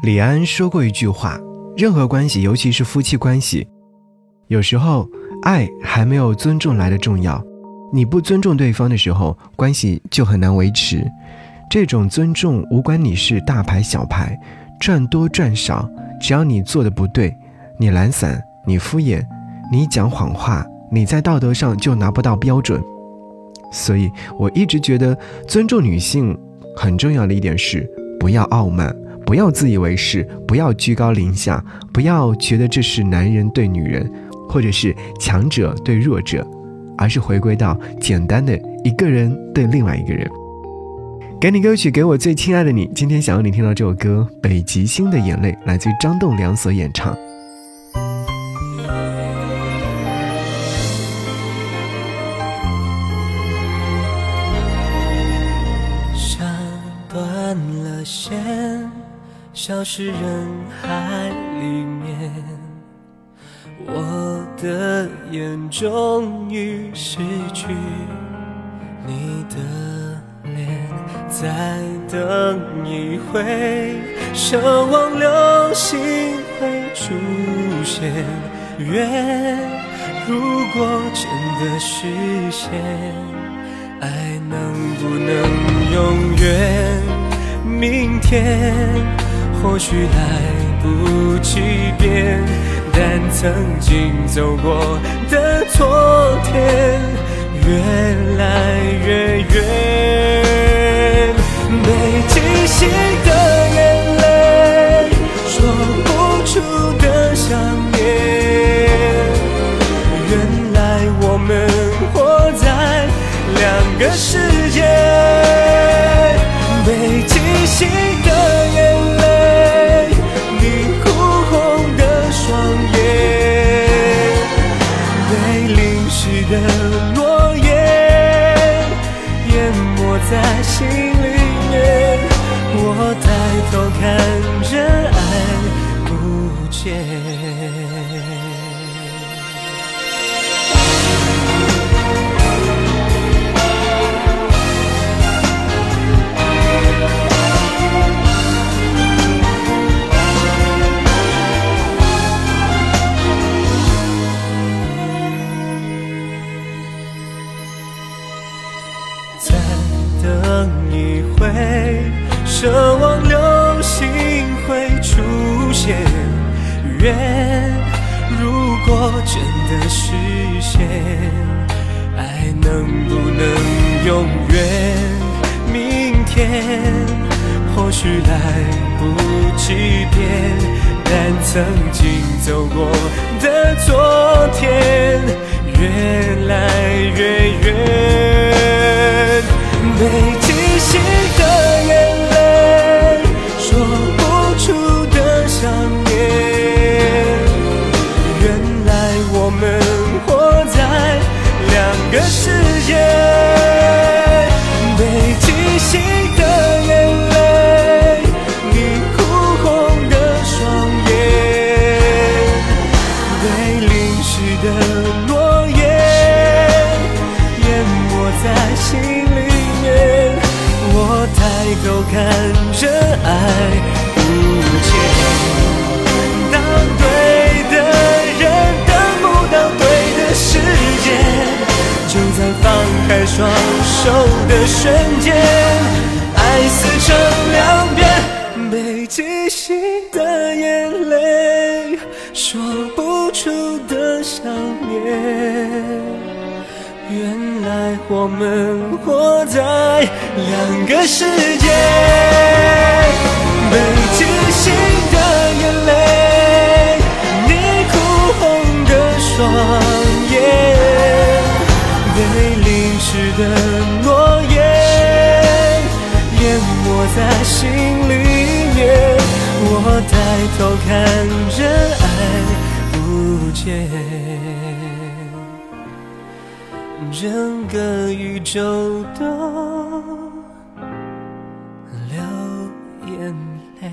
李安说过一句话：任何关系，尤其是夫妻关系，有时候爱还没有尊重来的重要。你不尊重对方的时候，关系就很难维持。这种尊重，无关你是大牌小牌，赚多赚少，只要你做的不对，你懒散，你敷衍，你讲谎话，你在道德上就拿不到标准。所以，我一直觉得尊重女性很重要的一点是，不要傲慢，不要自以为是，不要居高临下，不要觉得这是男人对女人，或者是强者对弱者，而是回归到简单的一个人对另外一个人。给你歌曲，给我最亲爱的你。今天想要你听到这首歌《北极星的眼泪》，来自于张栋梁所演唱。线，消失人海里面，我的眼终于失去你的脸，再等一回，奢望流星会出现。愿如果真的实现，爱能不能永远？明天或许来不及变，但曾经走过的昨天越来越远。北极星的诺言淹没在心里面。我抬头看着爱不见。愿如果真的实现，爱能不能永远？明天或许来不及变，但曾经走过个世界，北极星的眼泪，你哭红的双眼，被淋湿的诺言淹没在心里面。我抬头看着爱不见，当对手的瞬间，爱撕成两边，北极星的眼泪，说不出的想念。原来我们活在两个世界，北极星的眼泪，你哭红的双眼。被淋湿的诺言淹没在心里面，我抬头看着爱不见，整个宇宙都流眼泪。